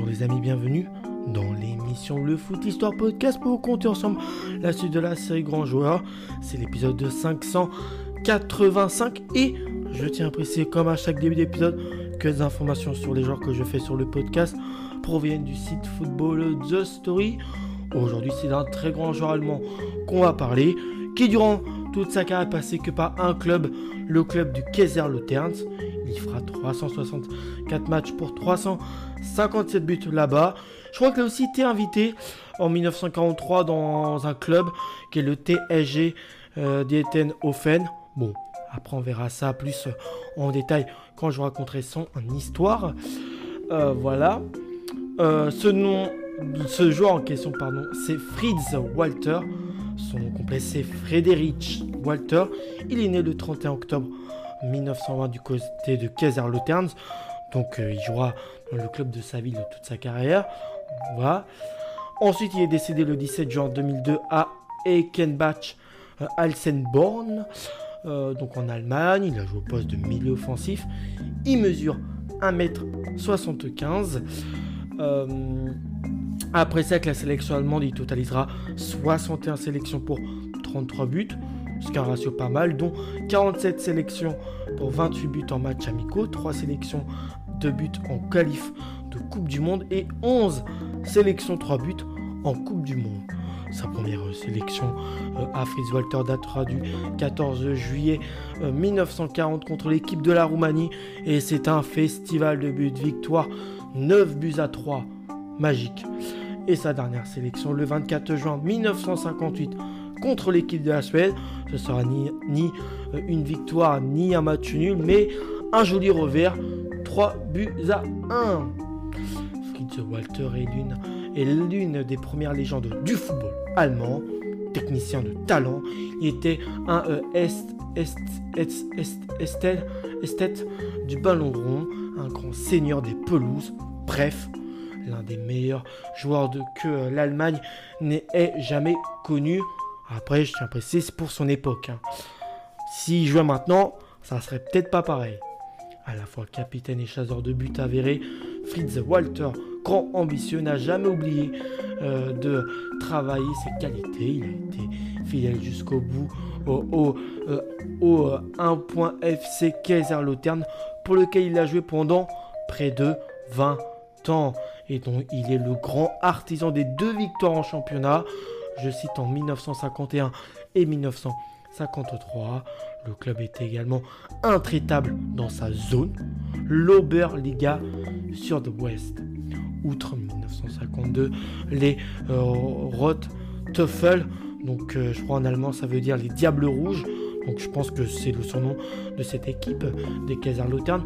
Bonjour les amis, bienvenue dans l'émission Le Foot Histoire Podcast pour compter ensemble la suite de la série Grand Joueur. C'est l'épisode de 585 et je tiens à préciser comme à chaque début d'épisode que les informations sur les joueurs que je fais sur le podcast proviennent du site Football The Story. Aujourd'hui c'est d'un très grand joueur allemand qu'on va parler qui durant toute sa carrière passé que par un club, le club du Kaiser Lauterns. Il fera 364 matchs pour 357 buts là-bas. Je crois qu'il a aussi été invité en 1943 dans un club qui est le TSG euh. Bon, après on verra ça plus en détail quand je vous raconterai son histoire. Euh, voilà. Euh, ce nom, ce joueur en question, pardon, c'est Fritz Walter. Son nom complet c'est Frédéric Walter. Il est né le 31 octobre 1920 du côté de Kaiserslautern. Donc euh, il jouera dans le club de sa ville toute sa carrière. Voilà. Ensuite, il est décédé le 17 juin 2002 à Ekenbach, euh, Alsenborn, euh, donc en Allemagne. Il a joué au poste de milieu offensif. Il mesure 1m75. après ça, avec la sélection allemande, il totalisera 61 sélections pour 33 buts est un ratio pas mal, dont 47 sélections pour 28 buts en match amicaux, 3 sélections de buts en qualif de Coupe du Monde et 11 sélections 3 buts en Coupe du Monde. Sa première sélection euh, à Fritz Walter datera du 14 juillet 1940 euh, contre l'équipe de la Roumanie et c'est un festival de buts victoire 9 buts à 3 magique. Et sa dernière sélection le 24 juin 1958 contre l'équipe de la Suède. Ce sera ni, euh, une victoire ni un match nul, mais un joli revers. 3 buts à 1. Fritz Walter est l'une des premières légendes du football allemand, technicien de talent. Il était un euh, est, esthète du ballon rond, un grand seigneur des pelouses. Bref, l'un des meilleurs joueurs de, que euh, l'Allemagne n'ait jamais connu. Après, je tiens à préciser, c'est pour son époque. Hein. S'il jouait maintenant, ça serait peut-être pas pareil. À la fois capitaine et chasseur de but avéré, Fritz Walter, grand ambitieux, n'a jamais oublié euh, de travailler ses qualités. Il a été fidèle jusqu'au bout au, au, 1.FC euh, Kaiserlautern, pour lequel il a joué pendant près de 20 ans. Et dont il est le grand artisan des deux victoires en championnat je cite en 1951 et 1953. Le club était également intraitable dans sa zone, l'Oberliga West. Outre 1952, les euh, Rotteufel, donc euh, je crois en allemand ça veut dire les Diables Rouges, donc je pense que c'est le surnom de cette équipe des Kaiserlautern,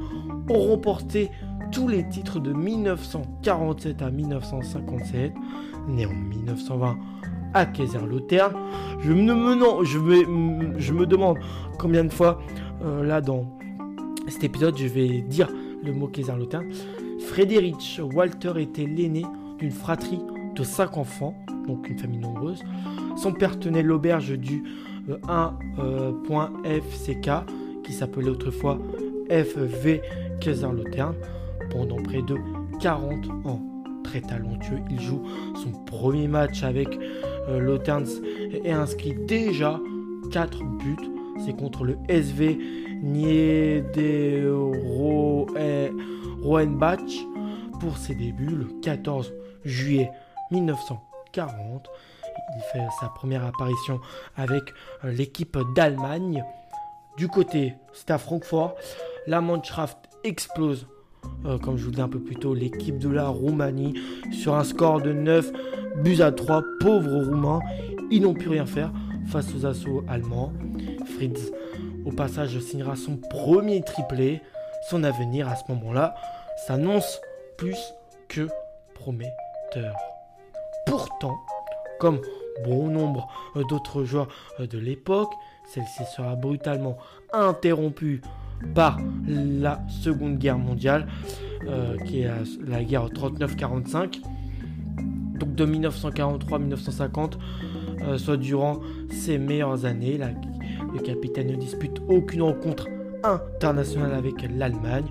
ont remporté tous les titres de 1947 à 1957, né en 1920 à Kaiserlautern. Je me, je, vais, je me demande combien de fois, euh, là, dans cet épisode, je vais dire le mot Kaiserlautern. Frédéric Walter était l'aîné d'une fratrie de 5 enfants, donc une famille nombreuse. Son père tenait l'auberge du 1.FCK, euh, qui s'appelait autrefois FV Kaiserlautern, pendant près de 40 ans. Très talentueux, il joue son premier match avec euh, Lauterns est inscrit déjà 4 buts. C'est contre le SV Niederrohenbach pour ses débuts le 14 juillet 1940. Il fait sa première apparition avec euh, l'équipe d'Allemagne. Du côté, c'est à Francfort. La Mannschaft explose, euh, comme je vous dis un peu plus tôt, l'équipe de la Roumanie sur un score de 9 buts à 3, pauvres Roumains, ils n'ont pu rien faire face aux assauts allemands. Fritz, au passage, signera son premier triplé. Son avenir à ce moment-là s'annonce plus que prometteur. Pourtant, comme bon nombre d'autres joueurs de l'époque, celle-ci sera brutalement interrompue par la Seconde Guerre mondiale, euh, qui est la guerre 39-45 donc de 1943 1950, euh, soit durant ses meilleures années. le capitaine ne dispute aucune rencontre internationale avec l'Allemagne.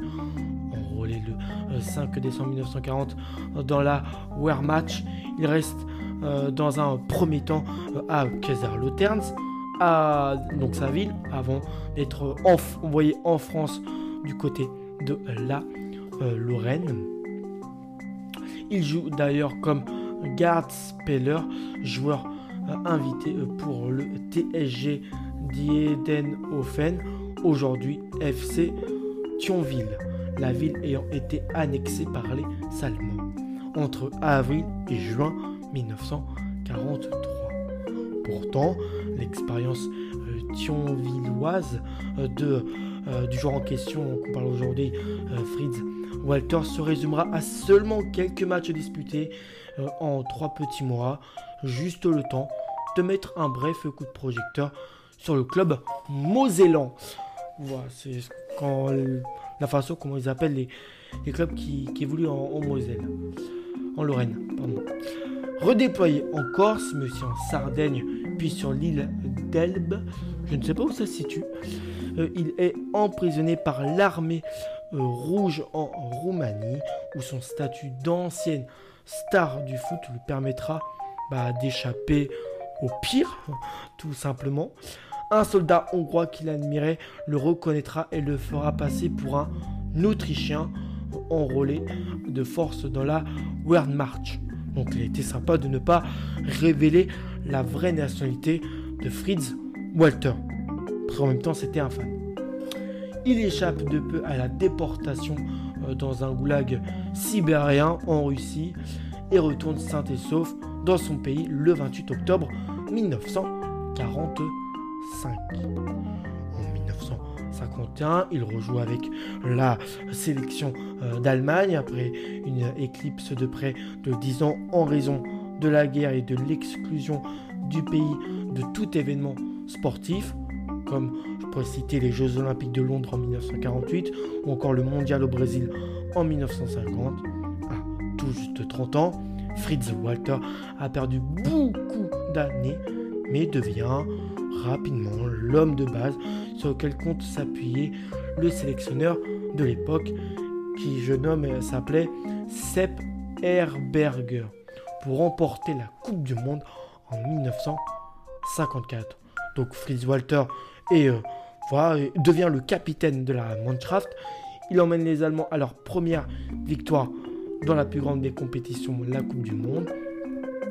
En enrôlé le 5 décembre 1940 dans la Wehrmacht. Il reste dans un premier temps à Kaiserslautern, à donc sa ville, avant d'être envoyé en France du côté de la Lorraine. Il joue d'ailleurs comme Gard Speller, joueur invité pour le TSG Diedenhofen, aujourd'hui FC Thionville, la ville ayant été annexée par les Allemands entre avril et juin 1943. Pourtant, l'expérience euh, thionvilloise euh, de, euh, du joueur en question qu'on parle aujourd'hui, Fritz Walter, se résumera à seulement quelques matchs disputés en trois petits mois, juste le temps de mettre un bref coup de projecteur sur le club mosellan. Voilà, c'est la façon comment ils appellent les, clubs qui, évoluent en, Moselle, en Lorraine, pardon. Redéployé en Corse, mais aussi en Sardaigne, puis sur l'île d'Elbe, je ne sais pas où ça se situe. Euh, il est emprisonné par l'armée euh, rouge en Roumanie, où son statut d'ancienne star du foot lui permettra bah, d'échapper au pire, tout simplement. Un soldat hongrois qui l'admirait le reconnaîtra et le fera passer pour un Autrichien enrôlé de force dans la Wehrmacht. Donc il était sympa de ne pas révéler la vraie nationalité de Fritz Walter. en même temps, c'était un fan. Il échappe de peu à la déportation euh, dans un goulag sibérien en Russie et retourne sain et sauf dans son pays le 28 octobre 1945. En 1951, il rejoue avec la sélection euh, d'Allemagne après une éclipse de près de 10 ans en raison de la guerre et de l'exclusion du pays de tout événement sportif, comme je pourrais citer les Jeux Olympiques de Londres en 1948 ou encore le Mondial au Brésil en 1950. À tout juste 30 ans, Fritz Walter a perdu beaucoup d'années, mais devient rapidement l'homme de base sur lequel compte s'appuyer le sélectionneur de l'époque, qui je nomme euh, s'appelait Sepp Herberger, pour remporter la Coupe du Monde en 1954. Donc Fritz Walter euh, devient le capitaine de la Mannschaft. Il emmène les Allemands à leur première victoire dans la plus grande des compétitions, la Coupe du Monde.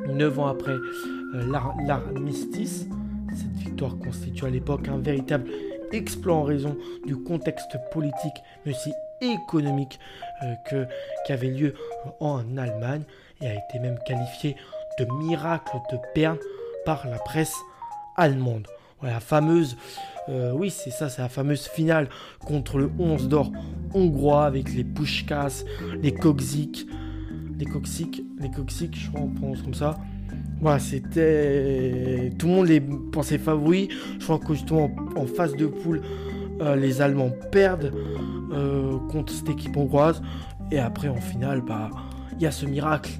Neuf ans après euh, l'armistice, cette victoire constitue à l'époque un véritable exploit en raison du contexte politique, mais aussi économique euh, que, qui avait lieu en Allemagne et a été même qualifié de miracle de Berne par la presse allemande. la fameuse, euh, oui c'est ça, c'est la fameuse finale contre le 11 d'or hongrois avec les Pushkas, les Kokzik, les Kokzik, les Kokzik, je crois comme ça. Voilà, c'était. Tout le monde les pensait favoris. Je crois que justement en phase de poule, euh, les Allemands perdent euh, contre cette équipe hongroise. Et après, en finale, bah, il y a ce miracle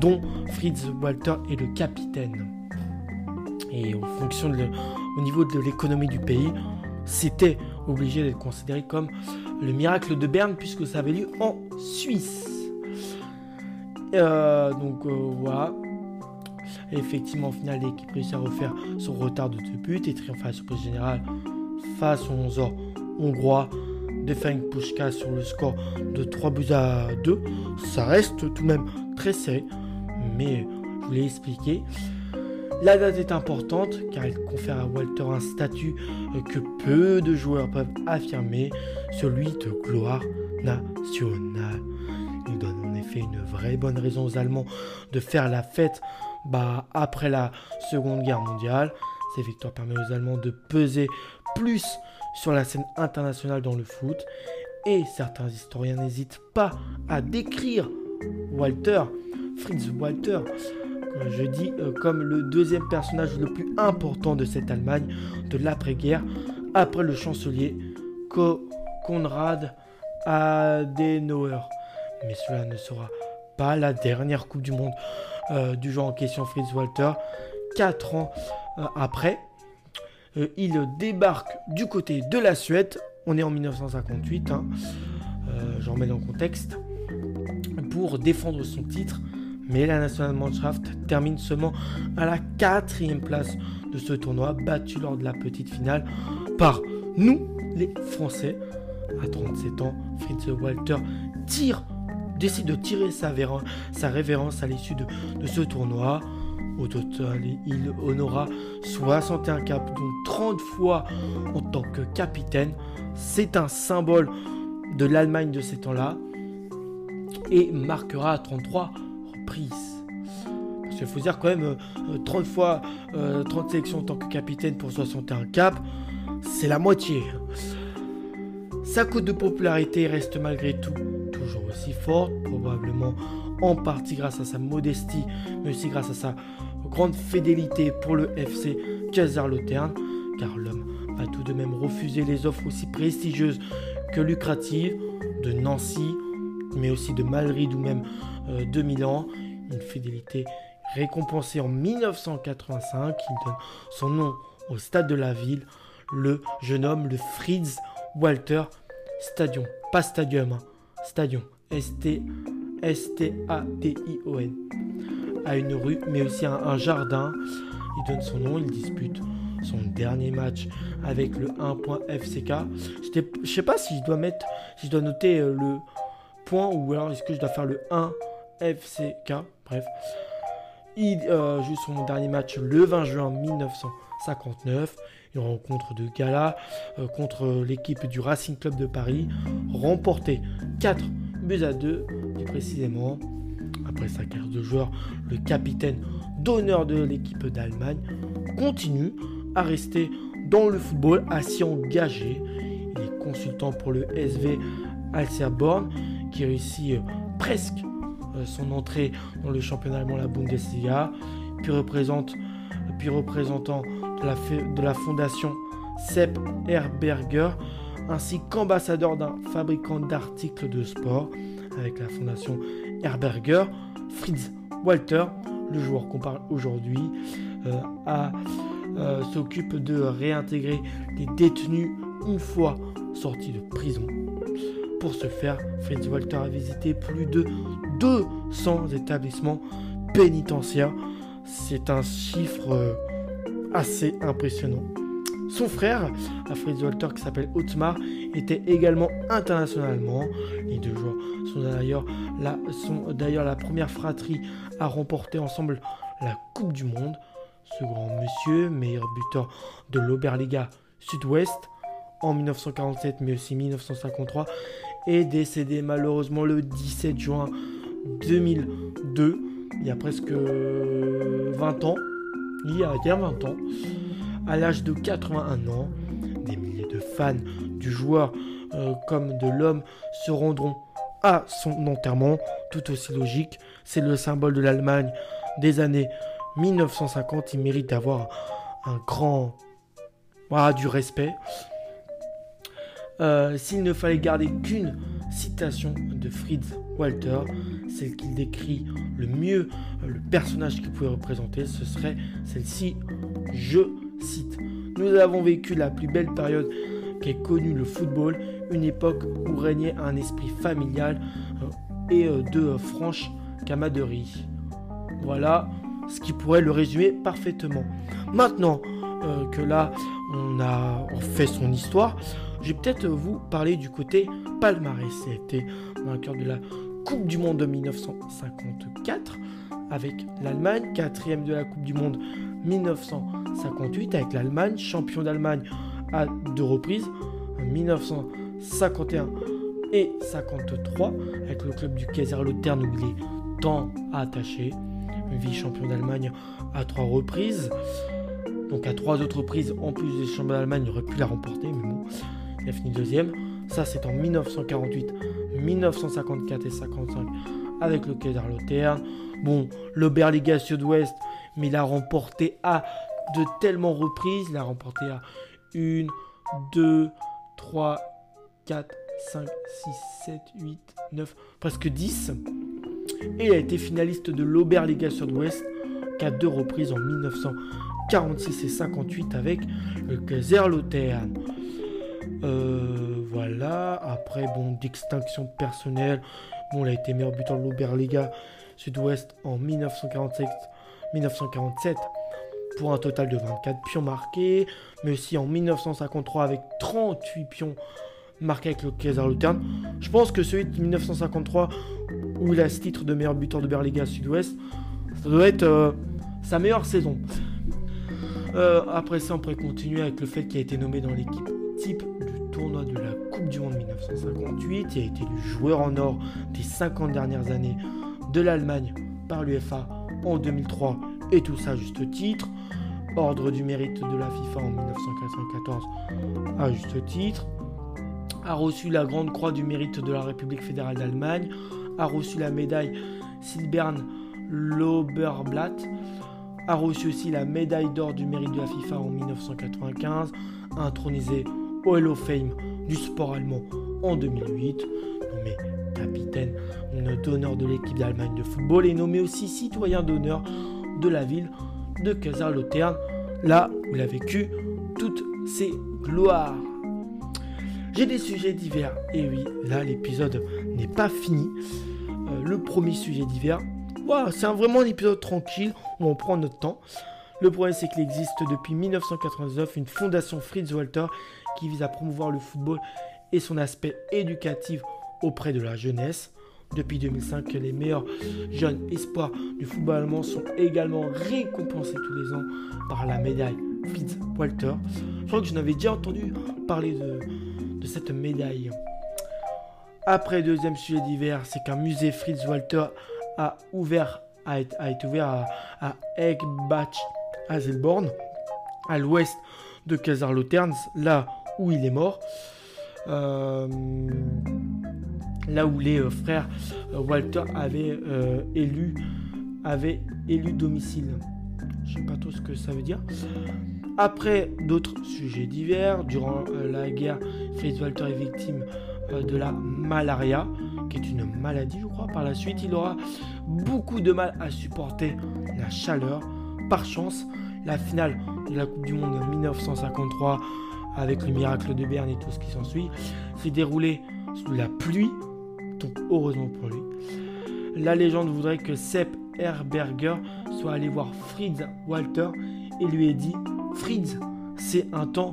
dont Fritz Walter est le capitaine. Et en fonction de au niveau de l'économie du pays, c'était obligé d'être considéré comme le miracle de Berne puisque ça avait lieu en Suisse. Euh, donc voilà, effectivement, au final, l'équipe réussit à refaire son retard de deux buts et triomphe à la surprise générale face aux 11 ans hongrois de Feng Pushka sur le score de 3 buts à 2. Ça reste tout de même très serré, mais je vous l'ai expliqué. La date est importante car elle confère à Walter un statut que peu de joueurs peuvent affirmer, celui de gloire nationale. Il donne en effet une vraie bonne raison aux Allemands de faire la fête bah, après la Seconde Guerre mondiale. Ces victoires permettent aux Allemands de peser plus sur la scène internationale dans le foot. Et certains historiens n'hésitent pas à décrire Walter, Fritz Walter, je dis euh, comme le deuxième personnage le plus important de cette Allemagne de l'après-guerre, après le chancelier Konrad Adenauer. Mais cela ne sera pas la dernière Coupe du Monde euh, du genre en question Fritz Walter. Quatre ans euh, après, euh, il débarque du côté de la Suède. On est en 1958. Hein. j'en mets dans le contexte, pour défendre son titre. Mais la National Mannschaft termine seulement à la quatrième place de ce tournoi, battu lors de la petite finale par nous, les Français. À 37 ans, Fritz Walter tire, décide de tirer sa, révérence à l'issue de, ce tournoi. Au total, il honora 61 caps, dont 30 fois en tant que capitaine. C'est un symbole de l'Allemagne de ces temps-là et marquera 33 reprises. Parce qu'il faut dire quand même 30 euh, fois 30 euh, sélections en tant que capitaine pour 61 caps, c'est la moitié. Sa coûte de popularité reste malgré tout probablement en partie grâce à sa modestie, mais aussi grâce à sa grande fidélité pour le FC Kaiserslautern, car l'homme a tout de même refusé les offres aussi prestigieuses que lucratives de Nancy, mais aussi de Madrid ou même euh, de Milan. Une fidélité récompensée en 1985, qui donne son nom au stade de la ville, le jeune homme, le Fritz Walter Stadion, pas Stadium, hein. Stadion, S-T-A-D-I-O-N, à une rue, mais aussi un, un jardin. Il donne son nom, il dispute son dernier match avec le 1.FCK. Je sais pas si je dois mettre, si je dois noter euh, le point ou alors est-ce que je dois faire le 1FCK. Bref. Il euh, joue son dernier match le 20 juin 1959. Une rencontre de gala euh, contre l'équipe du Racing Club de Paris. Remporté 4 buts à 2, précisément. Après sa carrière de joueur, le capitaine d'honneur de l'équipe d'Allemagne continue à rester dans le football, à s'y engager. Il est consultant pour le SV Alserborn qui réussit euh, presque euh, son entrée dans le championnat allemand, la Bundesliga, puis, représentant de la fondation Sepp Herberger, ainsi qu'ambassadeur d'un fabricant d'articles de sport avec la fondation Herberger, Fritz Walter, le joueur qu'on parle aujourd'hui, euh, euh, s'occupe de réintégrer les détenus une fois sortis de prison. Pour ce faire, Fritz Walter a visité plus de 200 établissements pénitentiaires. C'est un chiffre euh, assez impressionnant. Son frère, Fritz Walter, qui s'appelle Otmar, était également internationalement. Les deux joueurs sont d'ailleurs la, sont d'ailleurs la première fratrie à remporter ensemble la Coupe du Monde. Ce grand monsieur, meilleur buteur de l'Oberliga Sud-Ouest en 1947 mais aussi 1953, est décédé malheureusement le 17 juin 2002, il y a presque 20 ans, il y a, 20 ans, à l'âge de 81 ans. Des milliers de fans du joueur euh, comme de l'homme se rendront à son enterrement, tout aussi logique. C'est le symbole de l'Allemagne des années 1950, il mérite d'avoir un grand... Voilà, du respect. Euh, s'il ne fallait garder qu'une citation de Fritz Walter, celle qu'il décrit le mieux le personnage qu'il pouvait représenter, ce serait celle-ci. Je Nous avons vécu la plus belle période qu'ait connue le football, une époque où régnait un esprit familial euh, et euh, de franche camaderie. Voilà ce qui pourrait le résumer parfaitement. Maintenant euh, que là, on a fait son histoire, je vais peut-être vous parler du côté palmarès. C'était vainqueur de la Coupe du Monde de 1954 avec l'Allemagne, quatrième de la Coupe du Monde 1958 avec l'Allemagne, champion d'Allemagne à deux reprises, en 1951 et 53 avec le club du Kaiserslautern où il est tant attaché vice-champion d'Allemagne à trois reprises. Donc à trois autres reprises, en plus des champions d'Allemagne, il aurait pu la remporter, mais bon, il a fini deuxième. Ça, c'est en 1948, 1954 et 55 avec le Kaiserslautern. Bon, l'Oberliga Sud-Ouest, mais il a remporté à de tellement reprises. Il a remporté à 1, 2, 3, 4, 5, 6, 7, 8, 9, presque 10 et il a été finaliste de l'Oberliga Sud-Ouest qu'à deux reprises en 1946 et 58 avec le Kaiserslautern. Euh, voilà. Après, bon, d'extinction personnelle. Bon, il a été meilleur buteur de l'Oberliga Sud-Ouest en 1947, 1947 pour un total de 24 pions marqués, mais aussi en 1953 avec 38 pions marqués avec le Kaiserslautern. Je pense que celui de 1953 où il a ce titre de meilleur buteur de Berliga Sud-Ouest, ça doit être euh, sa meilleure saison. Euh, après ça, on pourrait continuer avec le fait qu'il a été nommé dans l'équipe type du tournoi de la Coupe du Monde 1958. Il a été le joueur en or des 50 dernières années de l'Allemagne par l'UFA en 2003 et tout ça à juste titre. Ordre du mérite de la FIFA en 1994 à juste titre. A reçu la Grande Croix du mérite de la République fédérale d'Allemagne. A reçu la médaille Silbern Loberblatt. A reçu aussi la médaille d'or du mérite de la FIFA en 1995. Intronisé au Hall of Fame du sport allemand en 2008. Nommé capitaine d'honneur de l'équipe d'Allemagne de football et nommé aussi citoyen d'honneur de la ville de Kaiserslautern, là où il a vécu toutes ses gloires. J'ai des sujets divers, et oui, là l'épisode n'est pas fini. Euh, le premier sujet divers, c'est vraiment un épisode tranquille où on prend notre temps. Le problème, c'est qu'il existe depuis 1999 une fondation Fritz Walter qui vise à promouvoir le football et son aspect éducatif auprès de la jeunesse. Depuis 2005, les meilleurs jeunes espoirs du football allemand sont également récompensés tous les ans par la médaille Fritz Walter. Je crois que je n'avais déjà entendu parler de, cette médaille. Après, deuxième sujet d'hiver, c'est qu'un musée Fritz Walter a ouvert a, été ouvert à, à Eggbach Hazelborn, à l'ouest de Kaiserslautern, là où il est mort. Euh, là où les euh, frères euh, Walter avaient élu, avaient élu domicile. Je sais pas trop ce que ça veut dire. Après d'autres sujets divers, durant la guerre, Fritz Walter est victime de la malaria, qui est une maladie, je crois. Par la suite, il aura beaucoup de mal à supporter la chaleur. Par chance, la finale de la Coupe du Monde en 1953, avec le miracle de Berne et tout ce qui s'ensuit, s'est déroulée sous la pluie donc heureusement pour lui. La légende voudrait que Sepp Herberger soit allé voir Fritz Walter et lui ait dit Fritz, c'est un temps,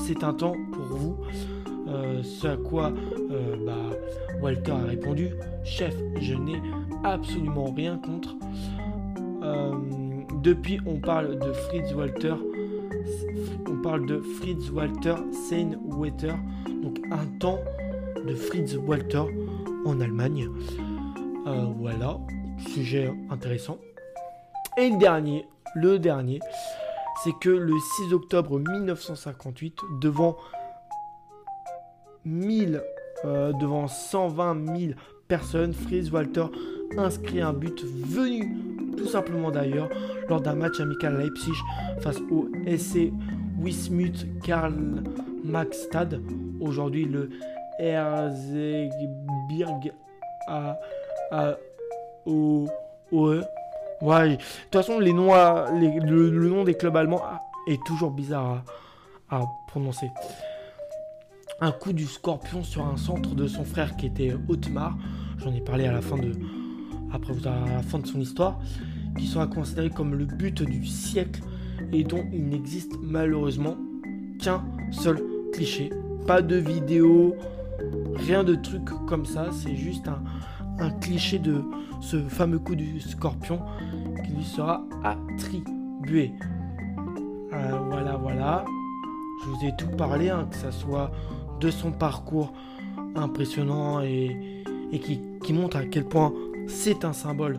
c'est un temps pour vous. Euh, ce à quoi euh, bah, Walter a répondu Chef, je n'ai absolument rien contre. Euh, depuis, on parle de Fritz Walter. On parle de Fritz Walter Seinwetter. Donc un temps de Fritz Walter en Allemagne. Euh, voilà, sujet intéressant. Et le dernier, le dernier, c'est que le 6 octobre 1958, devant 1000, euh, devant 120 000 personnes, Fritz Walter inscrit un but venu tout simplement d'ailleurs lors d'un match amical à Leipzig face au SC Wismut Karl Stade aujourd'hui le Erzgebirge à, à au, Ouais, de toute façon, les noms, le, nom des clubs allemands est toujours bizarre à, prononcer. Un coup du scorpion sur un centre de son frère qui était Otmar. J'en ai parlé à la fin de, après à la fin de son histoire, qui sera considéré comme le but du siècle et dont il n'existe malheureusement qu'un seul cliché. Pas de vidéo, Rien de truc comme ça, c'est juste un, cliché de ce fameux coup du scorpion qui lui sera attribué. Euh, voilà, voilà. Je vous ai tout parlé, hein, que ce soit de son parcours impressionnant et, qui, montre à quel point c'est un symbole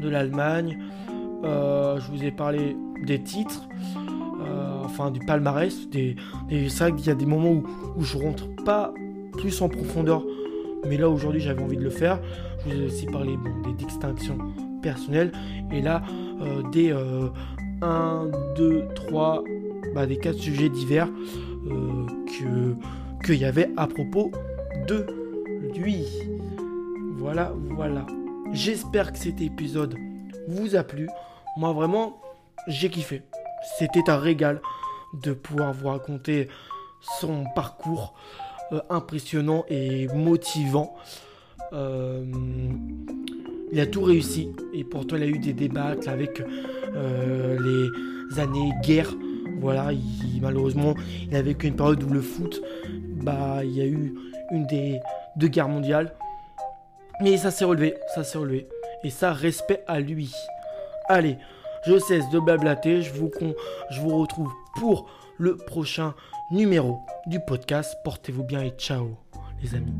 de l'Allemagne. Euh, je vous ai parlé des titres, euh, enfin du palmarès. Des c'est vrai qu'il y a des moments où, où je rentre pas plus en profondeur. Mais là, aujourd'hui, j'avais envie de le faire. Je vous ai aussi parlé des distinctions personnelles. Et là, euh, des 1, 2, 3, des 4 sujets divers euh, que qu'il y avait à propos de lui. Voilà, voilà. J'espère que cet épisode vous a plu. Moi, vraiment, j'ai kiffé. C'était un régal de pouvoir vous raconter son parcours. Impressionnant et motivant. il a tout réussi et pourtant il a eu des débats avec les années guerre. Voilà, malheureusement, il a vécu une période où le foot, bah, il y a eu une des deux guerres mondiales. Mais ça s'est relevé, ça s'est relevé. Et ça, respect à lui. Allez, je cesse de blablater. Je vous, je vous retrouve pour le prochain numéro du podcast. Portez-vous bien et ciao, les amis.